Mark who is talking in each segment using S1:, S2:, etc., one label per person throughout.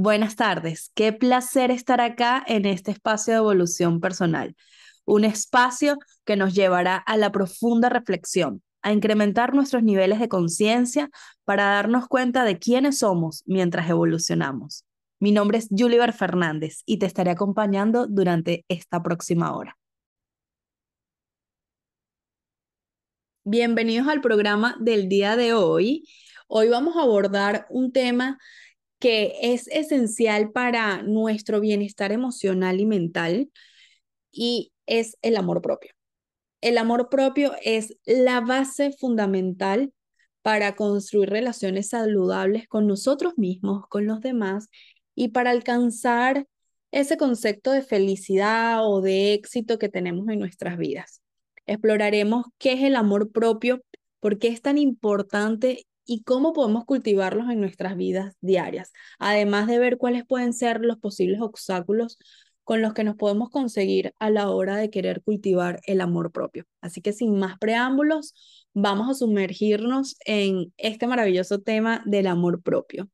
S1: Buenas tardes, qué placer estar acá en este espacio de evolución personal, un espacio que nos llevará a la profunda reflexión, a incrementar nuestros niveles de conciencia para darnos cuenta de quiénes somos mientras evolucionamos. Mi nombre es Juliver Fernández y te estaré acompañando durante esta próxima hora. Bienvenidos al programa del día de hoy. Hoy vamos a abordar un tema que es esencial para nuestro bienestar emocional y mental y es el amor propio. El amor propio es la base fundamental para construir relaciones saludables con nosotros mismos, con los demás y para alcanzar ese concepto de felicidad o de éxito que tenemos en nuestras vidas. Exploraremos qué es el amor propio, por qué es tan importante y cómo podemos cultivarlos en nuestras vidas diarias, además de ver cuáles pueden ser los posibles obstáculos con los que nos podemos conseguir a la hora de querer cultivar el amor propio. Así que sin más preámbulos, vamos a sumergirnos en este maravilloso tema del amor propio.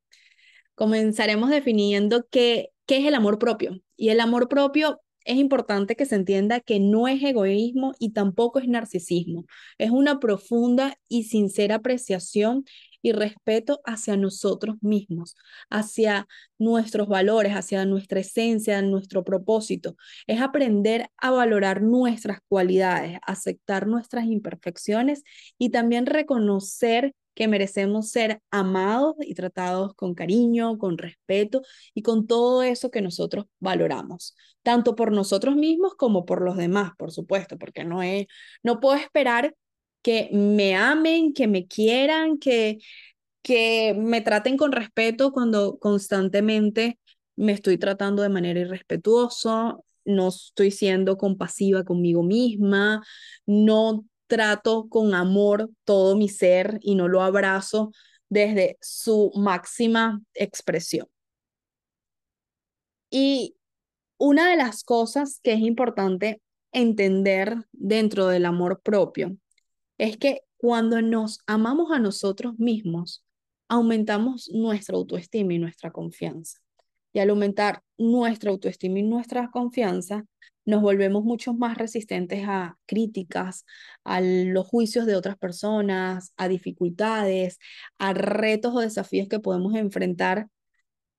S1: Comenzaremos definiendo qué, qué es el amor propio. Y el amor propio es importante que se entienda que no es egoísmo y tampoco es narcisismo. Es una profunda y sincera apreciación y respeto hacia nosotros mismos, hacia nuestros valores, hacia nuestra esencia, nuestro propósito. Es aprender a valorar nuestras cualidades, aceptar nuestras imperfecciones y también reconocer que merecemos ser amados y tratados con cariño, con respeto y con todo eso que nosotros valoramos, tanto por nosotros mismos como por los demás, por supuesto, porque no es no puedo esperar que me amen, que me quieran, que que me traten con respeto cuando constantemente me estoy tratando de manera irrespetuosa, no estoy siendo compasiva conmigo misma, no trato con amor todo mi ser y no lo abrazo desde su máxima expresión. Y una de las cosas que es importante entender dentro del amor propio es que cuando nos amamos a nosotros mismos, aumentamos nuestra autoestima y nuestra confianza. Y al aumentar nuestra autoestima y nuestra confianza, nos volvemos mucho más resistentes a críticas, a los juicios de otras personas, a dificultades, a retos o desafíos que podemos enfrentar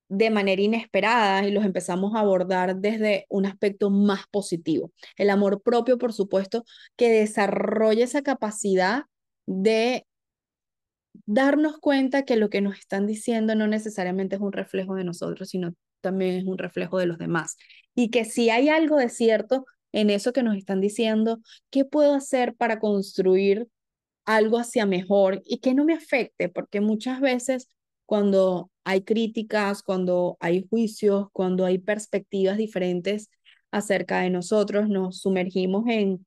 S1: de manera inesperada y los empezamos a abordar desde un aspecto más positivo. El amor propio, por supuesto, que desarrolla esa capacidad de darnos cuenta que lo que nos están diciendo no necesariamente es un reflejo de nosotros, sino también es un reflejo de los demás. Y que si hay algo de cierto en eso que nos están diciendo, ¿qué puedo hacer para construir algo hacia mejor y que no me afecte? Porque muchas veces cuando hay críticas, cuando hay juicios, cuando hay perspectivas diferentes acerca de nosotros, nos sumergimos en,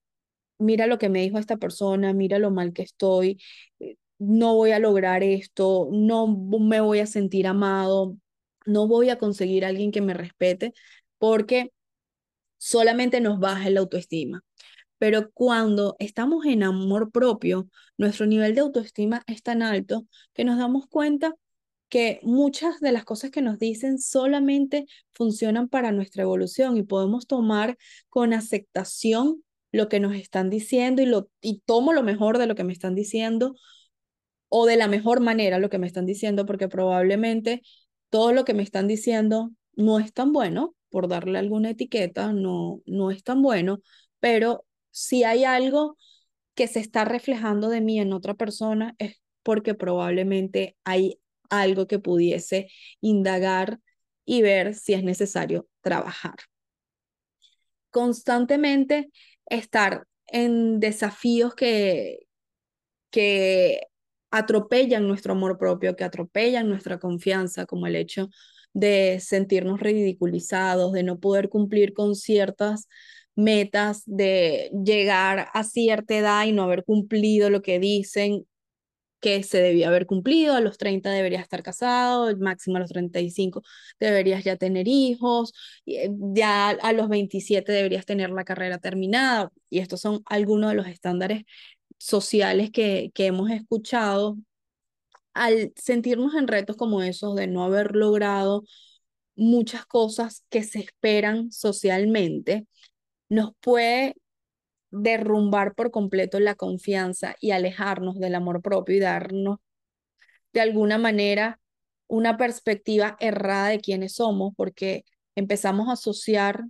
S1: mira lo que me dijo esta persona, mira lo mal que estoy, eh, no voy a lograr esto, no me voy a sentir amado, no voy a conseguir a alguien que me respete, porque solamente nos baja la autoestima. Pero cuando estamos en amor propio, nuestro nivel de autoestima es tan alto que nos damos cuenta que muchas de las cosas que nos dicen solamente funcionan para nuestra evolución y podemos tomar con aceptación lo que nos están diciendo y, lo, y tomo lo mejor de lo que me están diciendo o de la mejor manera lo que me están diciendo, porque probablemente todo lo que me están diciendo no es tan bueno, por darle alguna etiqueta, no, no es tan bueno, pero si hay algo que se está reflejando de mí en otra persona, es porque probablemente hay algo que pudiese indagar y ver si es necesario trabajar. Constantemente estar en desafíos que, que atropellan nuestro amor propio, que atropellan nuestra confianza, como el hecho de sentirnos ridiculizados, de no poder cumplir con ciertas metas, de llegar a cierta edad y no haber cumplido lo que dicen que se debía haber cumplido, a los 30 deberías estar casado, máximo a los 35 deberías ya tener hijos, eh, ya a los 27 deberías tener la carrera terminada, y estos son algunos de los estándares sociales que, que hemos escuchado, al sentirnos en retos como esos de no haber logrado muchas cosas que se esperan socialmente, nos puede derrumbar por completo la confianza y alejarnos del amor propio y darnos de alguna manera una perspectiva errada de quiénes somos, porque empezamos a asociar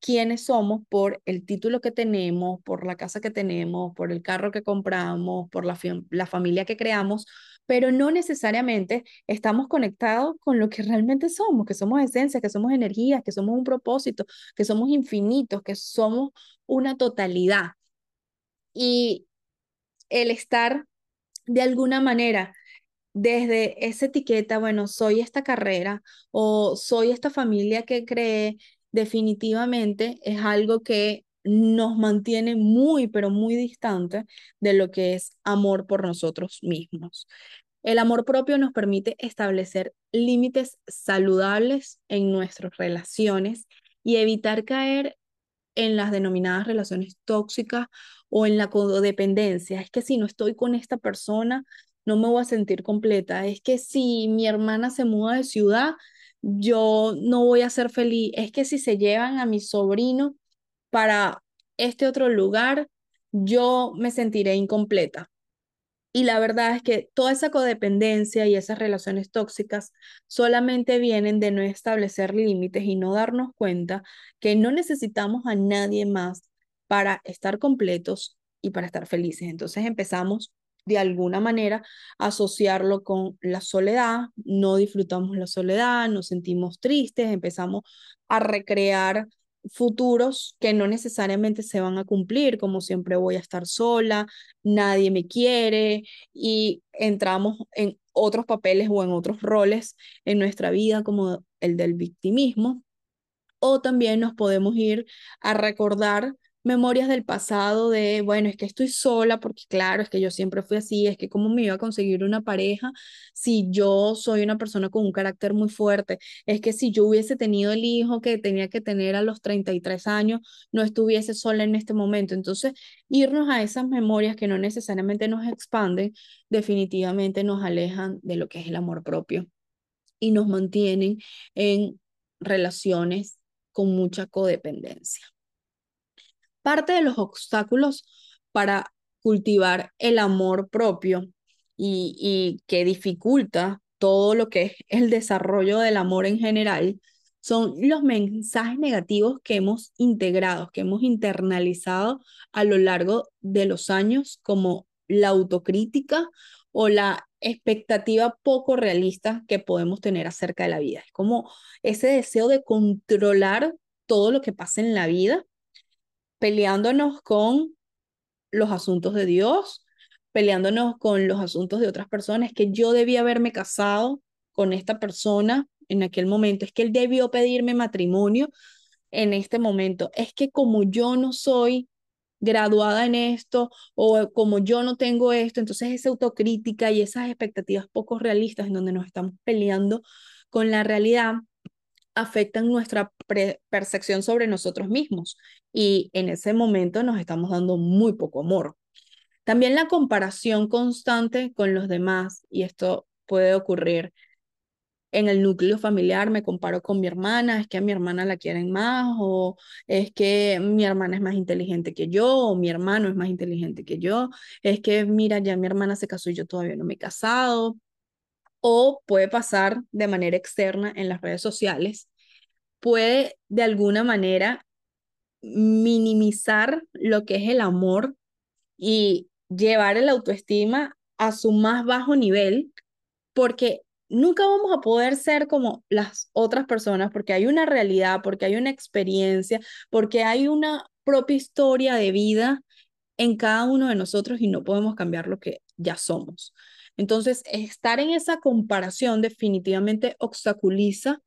S1: quiénes somos por el título que tenemos, por la casa que tenemos, por el carro que compramos, por la, la familia que creamos, pero no necesariamente estamos conectados con lo que realmente somos, que somos esencia, que somos energía, que somos un propósito, que somos infinitos, que somos una totalidad. Y el estar de alguna manera desde esa etiqueta, bueno, soy esta carrera o soy esta familia que cree, definitivamente es algo que nos mantiene muy, pero muy distante de lo que es amor por nosotros mismos. El amor propio nos permite establecer límites saludables en nuestras relaciones y evitar caer en las denominadas relaciones tóxicas o en la codependencia. Es que si no estoy con esta persona, no me voy a sentir completa. Es que si mi hermana se muda de ciudad, yo no voy a ser feliz. Es que si se llevan a mi sobrino para este otro lugar, yo me sentiré incompleta. Y la verdad es que toda esa codependencia y esas relaciones tóxicas solamente vienen de no establecer límites y no darnos cuenta que no necesitamos a nadie más para estar completos y para estar felices. Entonces empezamos de alguna manera asociarlo con la soledad, no disfrutamos la soledad, nos sentimos tristes, empezamos a recrear futuros que no necesariamente se van a cumplir, como siempre voy a estar sola, nadie me quiere y entramos en otros papeles o en otros roles en nuestra vida como el del victimismo. O también nos podemos ir a recordar memorias del pasado de, bueno, es que estoy sola porque claro, es que yo siempre fui así, es que cómo me iba a conseguir una pareja si yo soy una persona con un carácter muy fuerte, es que si yo hubiese tenido el hijo que tenía que tener a los 33 años, no estuviese sola en este momento. Entonces, irnos a esas memorias que no necesariamente nos expanden, definitivamente nos alejan de lo que es el amor propio y nos mantienen en relaciones con mucha codependencia parte de los obstáculos para cultivar el amor propio y, que dificulta todo lo que es el desarrollo del amor en general son los mensajes negativos que hemos integrado, que hemos internalizado a lo largo de los años, como la autocrítica o la expectativa poco realista que podemos tener acerca de la vida. Es como ese deseo de controlar todo lo que pasa en la vida peleándonos con los asuntos de Dios, peleándonos con los asuntos de otras personas, que yo debía haberme casado con esta persona en aquel momento, es que él debió pedirme matrimonio en este momento, es que como yo no soy graduada en esto o como yo no tengo esto, entonces esa autocrítica y esas expectativas poco realistas en donde nos estamos peleando con la realidad afectan nuestra percepción sobre nosotros mismos y en ese momento nos estamos dando muy poco amor. También la comparación constante con los demás y esto puede ocurrir en el núcleo familiar, me comparo con mi hermana, es que a mi hermana la quieren más o es que mi hermana es más inteligente que yo o mi hermano es más inteligente que yo, es que mira, ya mi hermana se casó y yo todavía no me he casado o puede pasar de manera externa en las redes sociales, puede de alguna manera minimizar lo que es el amor y llevar el autoestima a su más bajo nivel, porque nunca vamos a poder ser como las otras personas, porque hay una realidad, porque hay una experiencia, porque hay una propia historia de vida en cada uno de nosotros y no podemos cambiar lo que ya somos. Entonces, estar en esa comparación definitivamente obstaculiza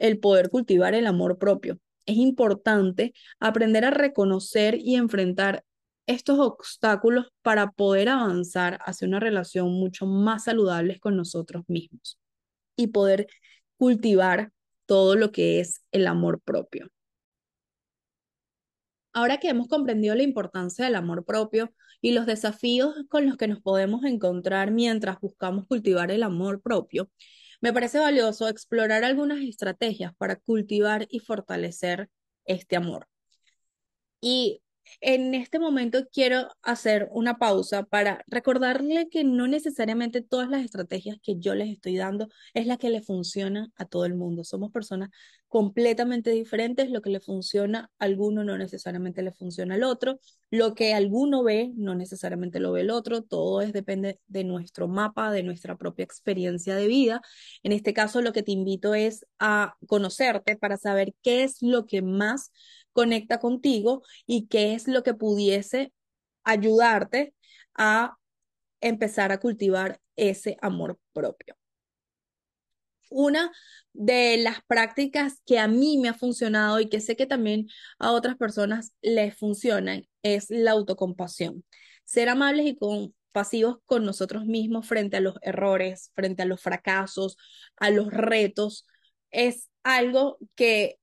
S1: el poder cultivar el amor propio. Es importante aprender a reconocer y enfrentar estos obstáculos para poder avanzar hacia una relación mucho más saludable con nosotros mismos y poder cultivar todo lo que es el amor propio. Ahora que hemos comprendido la importancia del amor propio y los desafíos con los que nos podemos encontrar mientras buscamos cultivar el amor propio, Me parece valioso explorar algunas estrategias para cultivar y fortalecer este amor. Y en este momento quiero hacer una pausa para recordarle que no necesariamente todas las estrategias que yo les estoy dando es la que le funciona a todo el mundo. Somos personas completamente diferentes. Lo que le funciona a alguno no necesariamente le funciona al otro. Lo que alguno ve no necesariamente lo ve el otro. Todo es depende de nuestro mapa, de nuestra propia experiencia de vida. En este caso, lo que te invito es a conocerte para saber qué es lo que más conecta contigo y qué es lo que pudiese ayudarte a empezar a cultivar ese amor propio. Una de las prácticas que a mí me ha funcionado y que sé que también a otras personas les funcionan es la autocompasión. Ser amables y compasivos con nosotros mismos frente a los errores, frente a los fracasos, a los retos, es algo que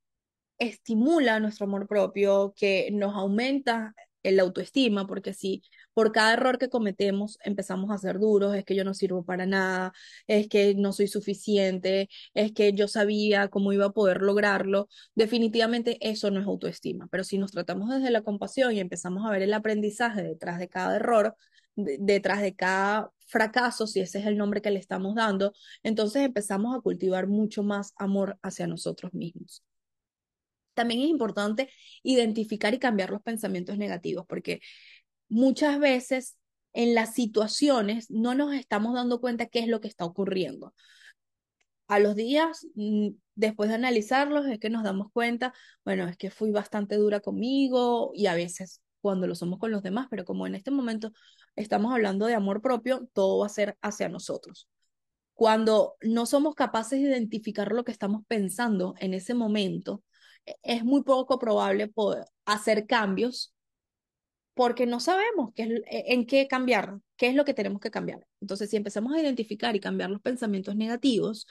S1: estimula nuestro amor propio, que nos aumenta la autoestima, porque si por cada error que cometemos empezamos a ser duros, es que yo no sirvo para nada, es que no soy suficiente, es que yo sabía cómo iba a poder lograrlo, definitivamente eso no es autoestima, pero si nos tratamos desde la compasión y empezamos a ver el aprendizaje detrás de cada error, detrás de cada fracaso, si ese es el nombre que le estamos dando, entonces empezamos a cultivar mucho más amor hacia nosotros mismos también es importante identificar y cambiar los pensamientos negativos, porque muchas veces en las situaciones no nos estamos dando cuenta qué es lo que está ocurriendo. A los días, mm, después de analizarlos, es que nos damos cuenta, bueno, es que fui bastante dura conmigo y a veces cuando lo somos con los demás, pero como en este momento estamos hablando de amor propio, todo va a ser hacia nosotros. Cuando no somos capaces de identificar lo que estamos pensando en ese momento, es muy poco probable poder hacer cambios porque no sabemos qué es, e, en qué cambiar, qué es lo que tenemos que cambiar. Entonces, si empezamos a identificar y cambiar los pensamientos negativos,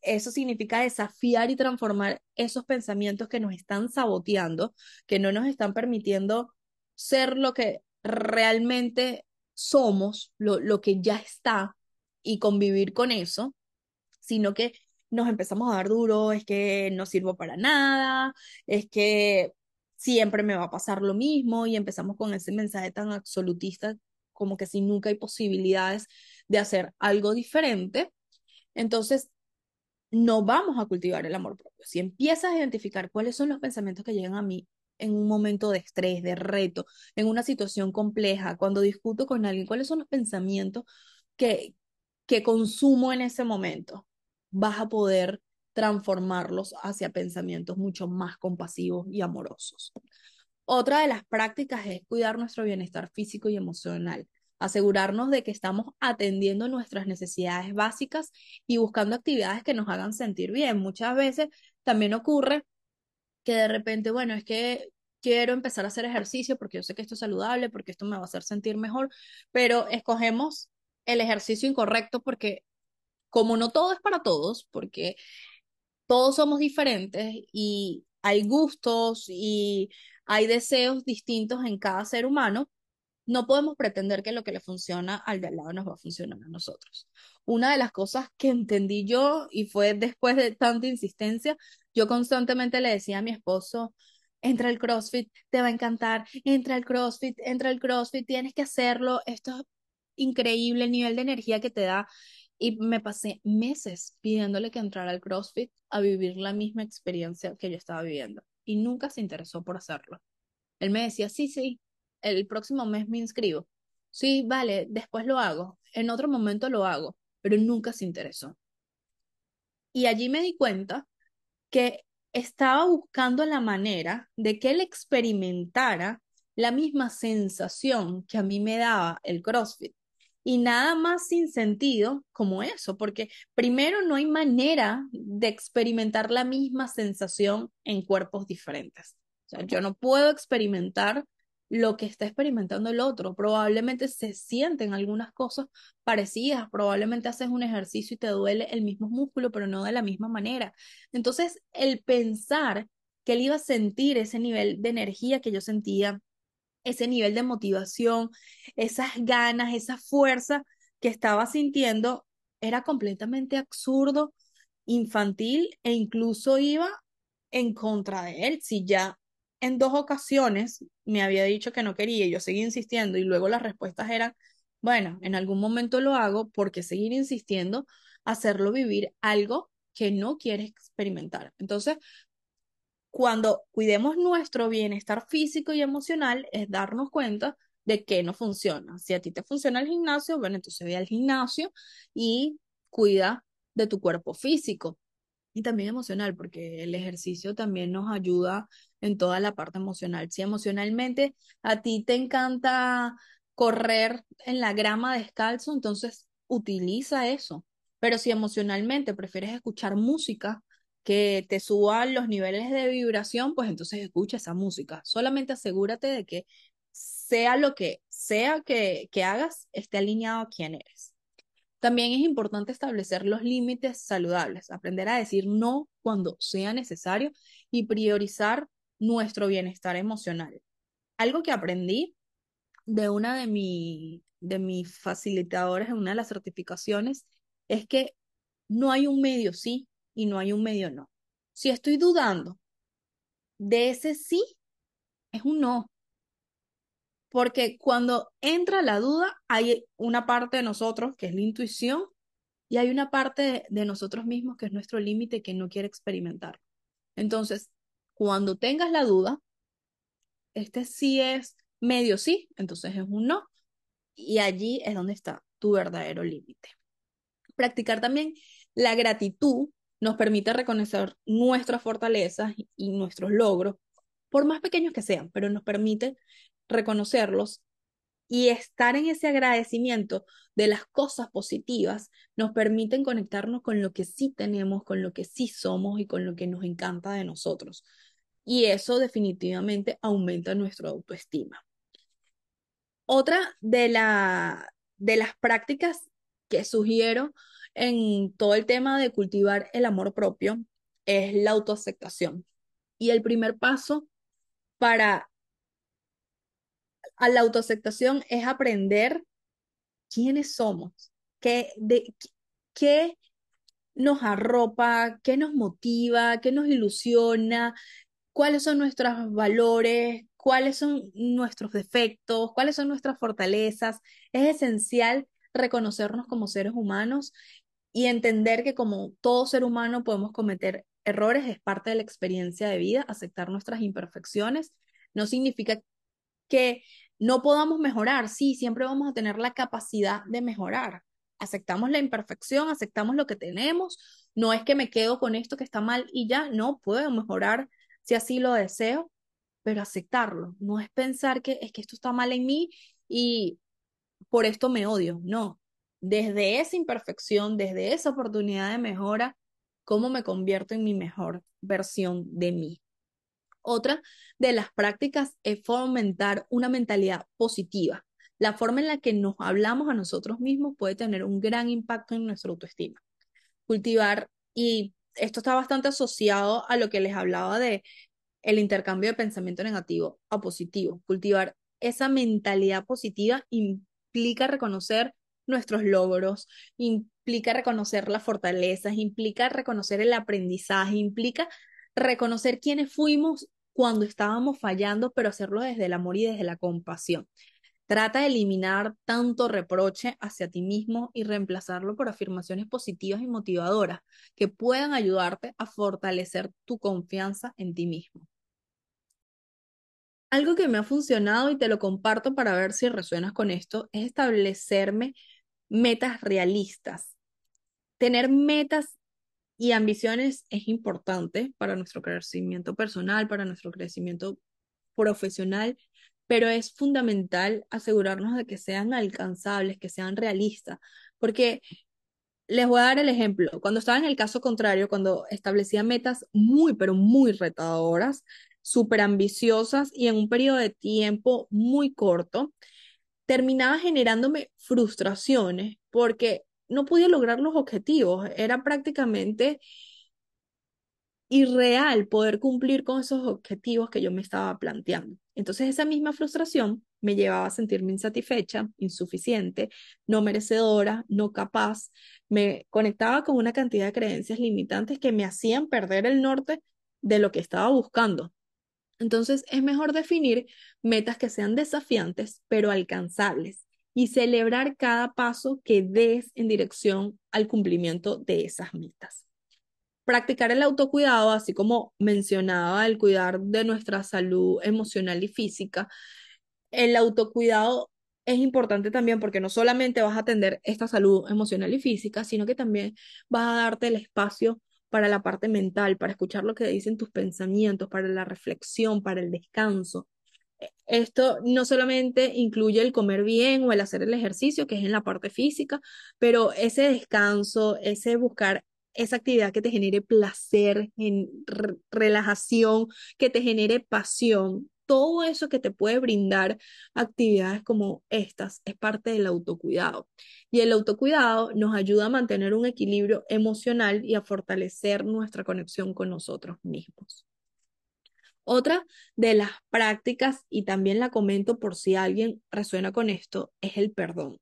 S1: eso significa desafiar y transformar esos pensamientos que nos están saboteando, que no nos están permitiendo ser lo que realmente somos, lo, lo que ya está, y convivir con eso, sino que nos empezamos a dar duro, es que no sirvo para nada, es que siempre me va a pasar lo mismo y empezamos con ese mensaje tan absolutista como que si nunca hay posibilidades de hacer algo diferente, entonces no vamos a cultivar el amor propio. Si empiezas a identificar cuáles son los pensamientos que llegan a mí en un momento de estrés, de reto, en una situación compleja, cuando discuto con alguien, cuáles son los pensamientos que, que consumo en ese momento, vas a poder transformarlos hacia pensamientos mucho más compasivos y amorosos. Otra de las prácticas es cuidar nuestro bienestar físico y emocional, asegurarnos de que estamos atendiendo nuestras necesidades básicas y buscando actividades que nos hagan sentir bien. Muchas veces también ocurre que de repente, bueno, es que quiero empezar a hacer ejercicio porque yo sé que esto es saludable, porque esto me va a hacer sentir mejor, pero escogemos el ejercicio incorrecto porque como no todo es para todos, porque todos somos diferentes y hay gustos y hay deseos distintos en cada ser humano, no podemos pretender que lo que le funciona al de al lado nos va a funcionar a nosotros. Una de las cosas que entendí yo, y fue después de tanta insistencia, yo constantemente le decía a mi esposo, entra el CrossFit, te va a encantar, entra el CrossFit, entra el CrossFit, tienes que hacerlo, esto es increíble el nivel de energía que te da. Y me pasé meses pidiéndole que entrara al CrossFit a vivir la misma experiencia que yo estaba viviendo. Y nunca se interesó por hacerlo. Él me decía, sí, sí, el próximo mes me inscribo. Sí, vale, después lo hago. En otro momento lo hago, pero nunca se interesó. Y allí me di cuenta que estaba buscando la manera de que él experimentara la misma sensación que a mí me daba el CrossFit y nada más sin sentido como eso, porque primero no hay manera de experimentar la misma sensación en cuerpos diferentes. O sea, yo no puedo experimentar lo que está experimentando el otro. Probablemente se sienten algunas cosas parecidas, probablemente haces un ejercicio y te duele el mismo músculo, pero no de la misma manera. Entonces, el pensar que él iba a sentir ese nivel de energía que yo sentía, ese nivel de motivación, esas ganas, esa fuerza que estaba sintiendo, era completamente absurdo, infantil e incluso iba en contra de él. Si ya en dos ocasiones me había dicho que no quería yo seguía insistiendo y luego las respuestas eran, bueno, en algún momento lo hago porque seguir insistiendo, hacerlo vivir algo que no quiere experimentar. Entonces, cuando cuidemos nuestro bienestar físico y emocional, es darnos cuenta de que no funciona. Si a ti te funciona el gimnasio, bueno, entonces ve al gimnasio y cuida de tu cuerpo físico y también emocional, porque el ejercicio también nos ayuda en toda la parte emocional. Si emocionalmente a ti te encanta correr en la grama descalzo, entonces utiliza eso. Pero si emocionalmente prefieres escuchar música que te suba los niveles de vibración, pues entonces escucha esa música. Solamente asegúrate de que sea lo que sea que, que hagas, esté alineado a quién eres. También es importante establecer los límites saludables, aprender a decir no cuando sea necesario y priorizar nuestro bienestar emocional. Algo que aprendí de una de, mi, de mis facilitadores en una de las certificaciones es que no hay un medio sí y no hay un medio no. Si estoy dudando de ese sí, es un no. Porque cuando entra la duda, hay una parte de nosotros que es la intuición y hay una parte de, nosotros mismos que es nuestro límite que no quiere experimentar. Entonces, cuando tengas la duda, este sí es medio sí, entonces es un no. Y allí es donde está tu verdadero límite. Practicar también la gratitud nos permite reconocer nuestras fortalezas y nuestros logros, por más pequeños que sean, pero nos permite reconocerlos y estar en ese agradecimiento de las cosas positivas nos permiten conectarnos con lo que sí tenemos, con lo que sí somos y con lo que nos encanta de nosotros. Y eso definitivamente aumenta nuestra autoestima. Otra de, la, de las prácticas que sugiero en todo el tema de cultivar el amor propio es la autoaceptación. Y el primer paso para la autoaceptación es aprender quiénes somos, qué, qué nos arropa, qué nos motiva, qué nos ilusiona, cuáles son nuestros valores, cuáles son nuestros defectos, cuáles son nuestras fortalezas. Es esencial reconocernos como seres humanos y entender que como todo ser humano podemos cometer errores, es parte de la experiencia de vida, aceptar nuestras imperfecciones. No significa que no podamos mejorar, sí, siempre vamos a tener la capacidad de mejorar. Aceptamos la imperfección, aceptamos lo que tenemos, no es que me quedo con esto que está mal y ya, no puedo mejorar si así lo deseo, pero aceptarlo, no es pensar que es que esto está mal en mí y por esto me odio, no. Desde esa imperfección, desde esa oportunidad de mejora, ¿cómo me convierto en mi mejor versión de mí? Otra de las prácticas es fomentar una mentalidad positiva. La forma en la que nos hablamos a nosotros mismos puede tener un gran impacto en nuestra autoestima. Cultivar, y esto está bastante asociado a lo que les hablaba de el intercambio de pensamiento negativo a positivo. Cultivar esa mentalidad positiva implica reconocer nuestros logros, implica reconocer las fortalezas, implica reconocer el aprendizaje, implica reconocer quiénes fuimos cuando estábamos fallando, pero hacerlo desde el amor y desde la compasión. Trata de eliminar tanto reproche hacia ti mismo y reemplazarlo por afirmaciones positivas y motivadoras que puedan ayudarte a fortalecer tu confianza en ti mismo. Algo que me ha funcionado y te lo comparto para ver si resuenas con esto es establecerme metas realistas. Tener metas y ambiciones es importante para nuestro crecimiento personal, para nuestro crecimiento profesional, pero es fundamental asegurarnos de que sean alcanzables, que sean realistas, porque les voy a dar el ejemplo. Cuando estaba en el caso contrario, cuando establecía metas muy, pero muy retadoras, súper ambiciosas y en un periodo de tiempo muy corto, terminaba generándome frustraciones porque no podía lograr los objetivos. Era prácticamente irreal poder cumplir con esos objetivos que yo me estaba planteando. Entonces esa misma frustración me llevaba a sentirme insatisfecha, insuficiente, no merecedora, no capaz. Me conectaba con una cantidad de creencias limitantes que me hacían perder el norte de lo que estaba buscando. Entonces es mejor definir metas que sean desafiantes, pero alcanzables y celebrar cada paso que des en dirección al cumplimiento de esas metas. Practicar el autocuidado, así como mencionaba el cuidar de nuestra salud emocional y física, el autocuidado es importante también porque no solamente vas a atender esta salud emocional y física, sino que también vas a darte el espacio para la parte mental, para escuchar lo que dicen tus pensamientos, para la reflexión, para el descanso. E, esto no solamente incluye el comer bien o el hacer el ejercicio, que es en la parte física, pero ese descanso, ese buscar esa actividad que te genere placer, en relajación, que te genere pasión, todo eso que te puede brindar actividades como estas es parte del autocuidado. Y el autocuidado nos ayuda a mantener un equilibrio emocional y a fortalecer nuestra conexión con nosotros mismos. Otra de las prácticas, y también la comento por si alguien resuena con esto, es el perdón.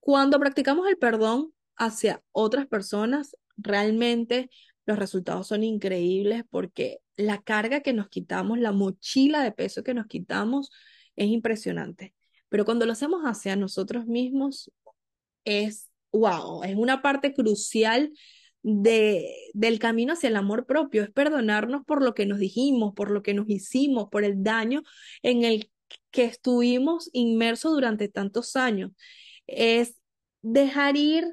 S1: Cuando practicamos el perdón hacia otras personas, realmente los resultados son increíbles porque la carga que nos quitamos, la mochila de peso que nos quitamos es impresionante. Pero cuando lo hacemos hacia nosotros mismos, es wow, es una parte crucial de, del camino hacia el amor propio, es perdonarnos por lo que nos dijimos, por lo que nos hicimos, por el daño en el que estuvimos inmersos durante tantos años. Es dejar ir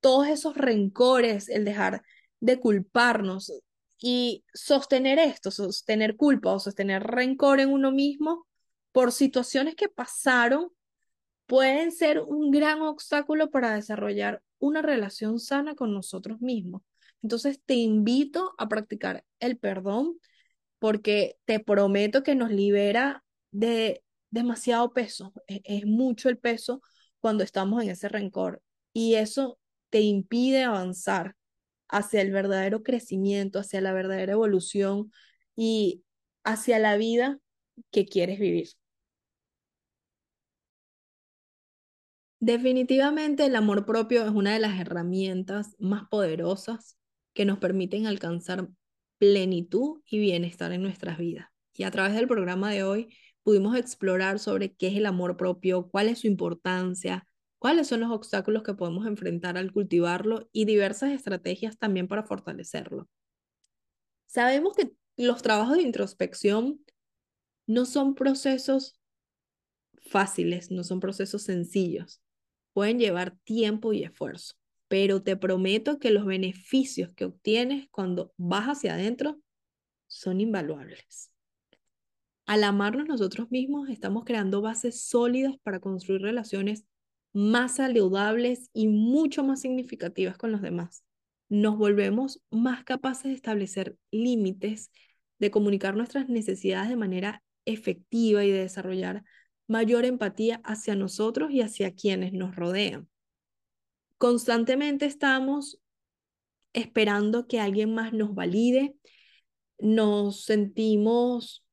S1: todos esos rencores, el dejar de culparnos y sostener esto, sostener culpa o sostener rencor en uno mismo por situaciones que pasaron, pueden ser un gran obstáculo para desarrollar una relación sana con nosotros mismos. Entonces te invito a practicar el perdón porque te prometo que nos libera de demasiado peso. Es, es mucho el peso cuando estamos en ese rencor y eso te impide avanzar hacia el verdadero crecimiento, hacia la verdadera evolución y hacia la vida que quieres vivir. Definitivamente el amor propio es una de las herramientas más poderosas que nos permiten alcanzar plenitud y bienestar en nuestras vidas. Y a través del programa de hoy pudimos explorar sobre qué es el amor propio, cuál es su importancia, cuáles son los obstáculos que podemos enfrentar al cultivarlo y diversas estrategias también para fortalecerlo. Sabemos que los trabajos de introspección no son procesos fáciles, no son procesos sencillos. Pueden llevar tiempo y esfuerzo, pero te prometo que los beneficios que obtienes cuando vas hacia adentro son invaluables. Al amarnos nosotros mismos, estamos creando bases sólidas para construir relaciones más saludables y mucho más significativas con los demás. Nos volvemos más capaces de establecer límites, de comunicar nuestras necesidades de manera efectiva y de desarrollar mayor empatía hacia nosotros y hacia quienes nos rodean. Constantemente estamos esperando que alguien más nos valide, nos sentimos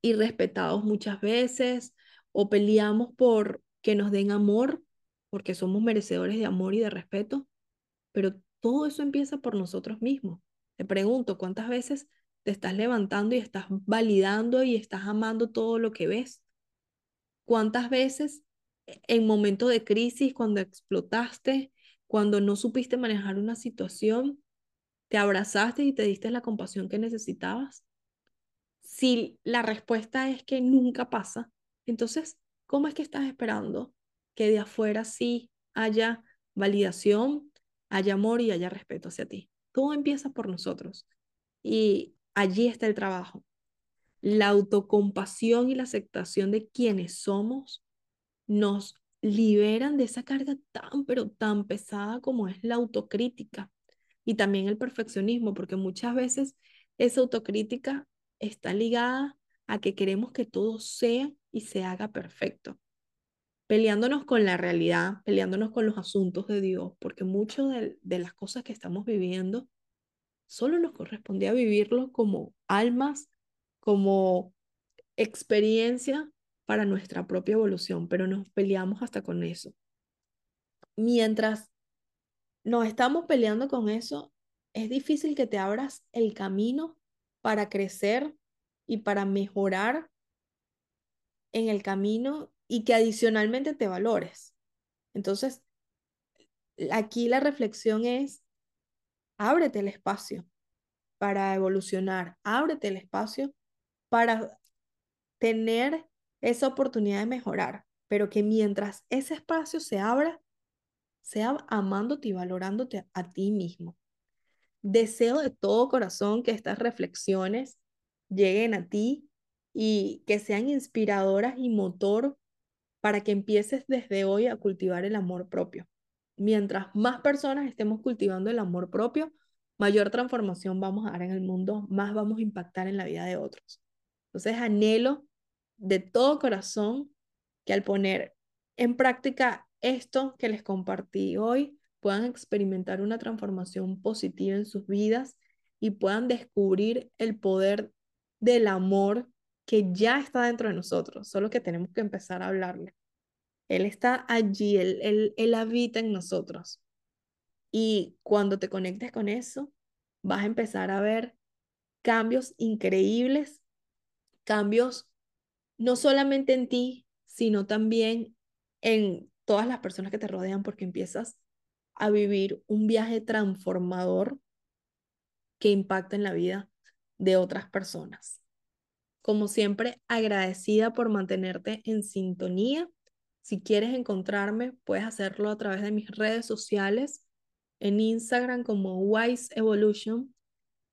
S1: irrespetados muchas veces o peleamos por que nos den amor, porque somos merecedores de amor y de respeto, pero todo eso empieza por nosotros mismos. Te pregunto, ¿cuántas veces te estás levantando y estás validando y estás amando todo lo que ves? ¿Cuántas veces e, en momentos de crisis, cuando explotaste, cuando no supiste manejar una situación, te abrazaste y te diste la compasión que necesitabas? Si la respuesta es que nunca pasa, entonces ¿Cómo es que estás esperando que de afuera sí haya validación, haya amor y haya respeto hacia ti? Todo empieza por nosotros y allí está el trabajo. La autocompasión y la aceptación de quienes somos nos liberan de esa carga tan, pero tan pesada como es la autocrítica y también el perfeccionismo, porque muchas veces esa autocrítica está ligada a que queremos que todo sea y se haga perfecto. Peleándonos con la realidad, peleándonos con los asuntos de Dios, porque muchas de, de las cosas que estamos viviendo solo nos correspondía vivirlo como almas, como experiencia para nuestra propia evolución, pero nos peleamos hasta con eso. Mientras nos estamos peleando con eso, es difícil que te abras el camino para crecer y para mejorar en el camino y que adicionalmente te valores. Entonces, aquí la reflexión es, ábrete el espacio para evolucionar, ábrete el espacio para tener esa oportunidad de mejorar, pero que mientras ese espacio se abra, sea amándote y valorándote a ti mismo. Deseo de todo corazón que estas reflexiones lleguen a ti y que sean inspiradoras y motor para que empieces desde hoy a cultivar el amor propio. Mientras más personas estemos cultivando el amor propio, mayor transformación vamos a dar en el mundo, más vamos a impactar en la vida de otros. Entonces anhelo de todo corazón que al poner en práctica esto que les compartí hoy, puedan experimentar una transformación positiva en sus vidas y puedan descubrir el poder del amor que ya está dentro de nosotros, solo que tenemos que empezar a hablarle. Él está allí, él, él, él habita en nosotros. Y cuando te conectes con eso, vas a empezar a ver cambios increíbles, cambios no solamente en ti, sino también en todas las personas que te rodean, porque empiezas a vivir un viaje transformador que impacta en la vida de otras personas. Como siempre, agradecida por mantenerte en sintonía. Si quieres encontrarme, puedes hacerlo a través de mis redes sociales, en Instagram como Wise Evolution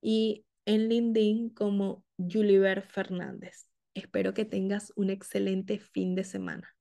S1: y en LinkedIn como Juliver Fernández. Espero que tengas un excelente fin de semana.